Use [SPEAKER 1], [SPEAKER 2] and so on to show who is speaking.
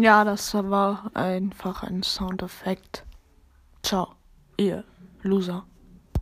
[SPEAKER 1] Ja, das war einfach ein Soundeffekt. Ciao, ihr Loser.